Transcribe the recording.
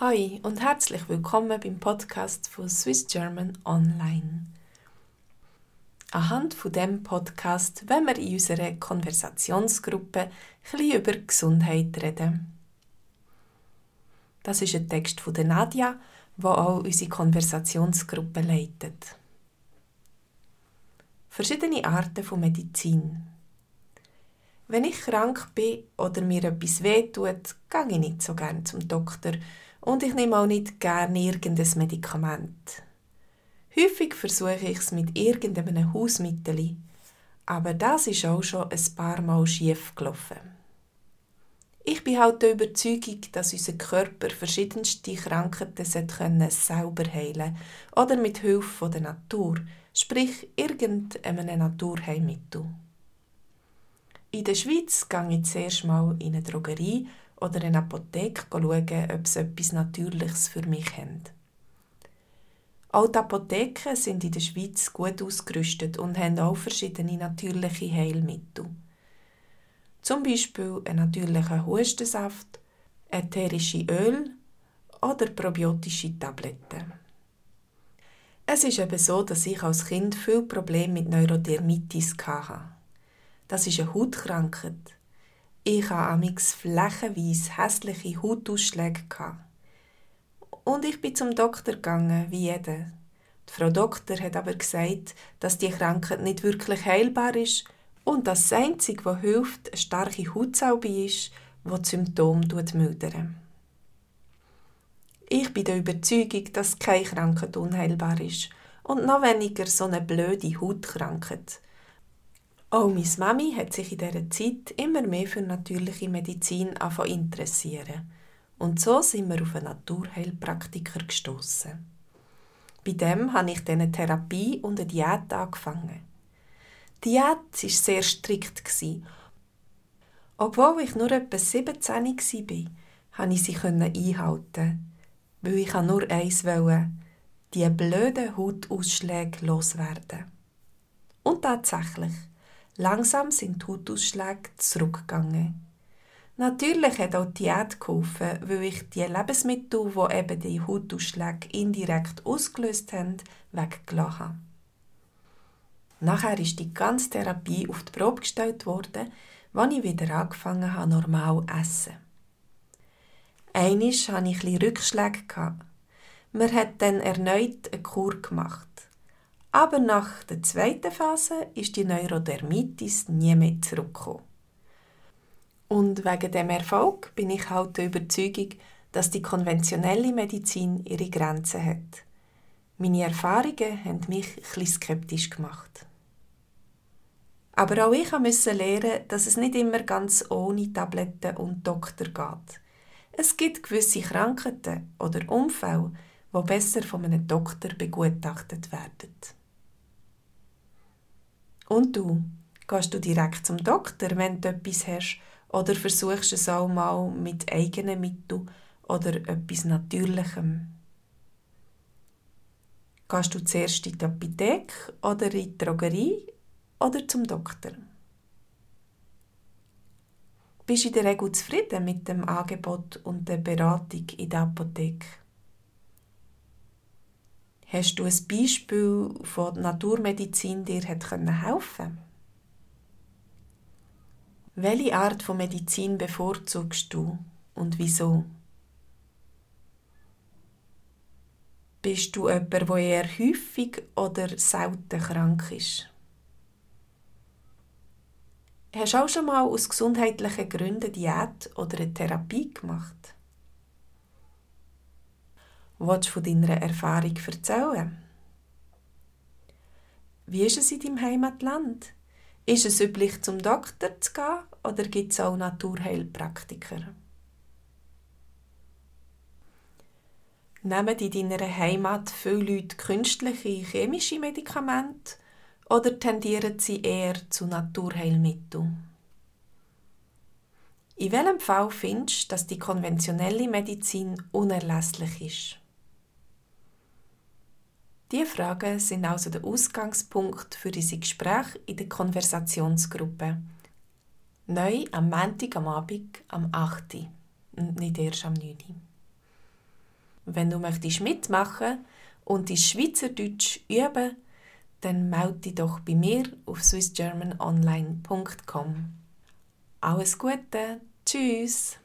Hi und herzlich willkommen beim Podcast von Swiss German Online. Anhand von dem Podcast wollen wir in unserer Konversationsgruppe ein über Gesundheit reden. Das ist ein Text von Nadia, wo auch unsere Konversationsgruppe leitet. Verschiedene Arten von Medizin. Wenn ich krank bin oder mir etwas wehtut, gehe ich nicht so gerne zum Doktor und ich nehme auch nicht gerne irgendein Medikament. Häufig versuche ich es mit irgendeinem Hausmittel, aber das ist auch schon ein paar Mal schief gelaufen. Ich bin halt der Überzeugung, dass unser Körper verschiedenste Krankheiten können selber heilen oder mit Hilfe der Natur, sprich irgendeinem Naturheilmittel. In der Schweiz gehe ich zuerst mal in eine Drogerie oder eine Apotheke schauen, ob sie etwas Natürliches für mich haben. Auch die Apotheken sind in der Schweiz gut ausgerüstet und haben auch verschiedene natürliche Heilmittel. Zum Beispiel einen natürlichen Hustensaft, ätherische Öl oder probiotische Tabletten. Es ist eben so, dass ich als Kind viel Probleme mit Neurodermitis hatte. Das ist eine Hautkrankheit. Ich hatte amix flächenweise hässliche Hautausschläge. Und ich bin zum Doktor gegangen, wie jeder. Die Frau Doktor hat aber gesagt, dass die Krankheit nicht wirklich heilbar ist und dass das Einzige, was hilft, eine starke Hautsalbe ist, die die Symptome mildern. Ich bin der Überzeugung, dass keine Krankheit unheilbar ist und noch weniger so eine blöde Hautkrankheit. Auch meine Mami hat sich in dieser Zeit immer mehr für natürliche Medizin interessieren. Und so sind wir auf einen Naturheilpraktiker gestoßen. Bei dem habe ich dann eine Therapie und eine Diät angefangen. Die Diät war sehr strikt. Obwohl ich nur etwa 17 war, konnte ich sie einhalten, weil ich nur eins wollte, die blöden Hautausschläge loswerden. Und tatsächlich, Langsam sind die Hautausschläge zurückgegangen. Natürlich hat auch die Diät geholfen, weil ich die Lebensmittel, die eben die Hautausschläge indirekt ausgelöst haben, weggelassen habe. Nachher ist die ganze Therapie auf die Probe gestellt worden, als ich wieder angefangen habe, normal zu essen. Einmal hatte ich ein Rückschläge. Man hat dann erneut eine Kur gemacht. Aber nach der zweiten Phase ist die Neurodermitis nie mehr zurückgekommen. Und wegen dem Erfolg bin ich halt der Überzeugung, dass die konventionelle Medizin ihre Grenzen hat. Meine Erfahrungen haben mich etwas skeptisch gemacht. Aber auch ich musste lernen, dass es nicht immer ganz ohne Tabletten und Doktor geht. Es gibt gewisse Krankheiten oder Unfälle, die besser von einem Doktor begutachtet werden. Und du? Gehst du direkt zum Doktor, wenn du etwas hast? Oder versuchst du es auch mal mit eigenen Mitteln oder etwas Natürlichem? Gehst du zuerst in die Apotheke oder in die Drogerie oder zum Doktor? Bist du in der Regel zufrieden mit dem Angebot und der Beratung in der Apotheke? Hast du ein Beispiel von der Naturmedizin dir hat helfen Welche Art von Medizin bevorzugst du und wieso? Bist du jemand, der eher häufig oder selten krank ist? Hast du auch schon mal aus gesundheitlichen Gründen Diät oder eine Therapie gemacht? Willst du von deiner Erfahrung erzählen? Wie ist es in deinem Heimatland? Ist es üblich, zum Doktor zu gehen oder gibt es auch Naturheilpraktiker? Nehmen in deiner Heimat viele Leute künstliche chemische Medikamente oder tendieren sie eher zu Naturheilmitteln? In welchem Fall findest du, dass die konventionelle Medizin unerlässlich ist? Diese Fragen sind also der Ausgangspunkt für unsere Gespräche in der Konversationsgruppe. Neu am Montag am Abend am 8. und nicht erst am 9. Wenn du möchtest mitmachen und die Schweizerdeutsch üben, dann melde dich doch bei mir auf swissgermanonline.com. Alles Gute, tschüss!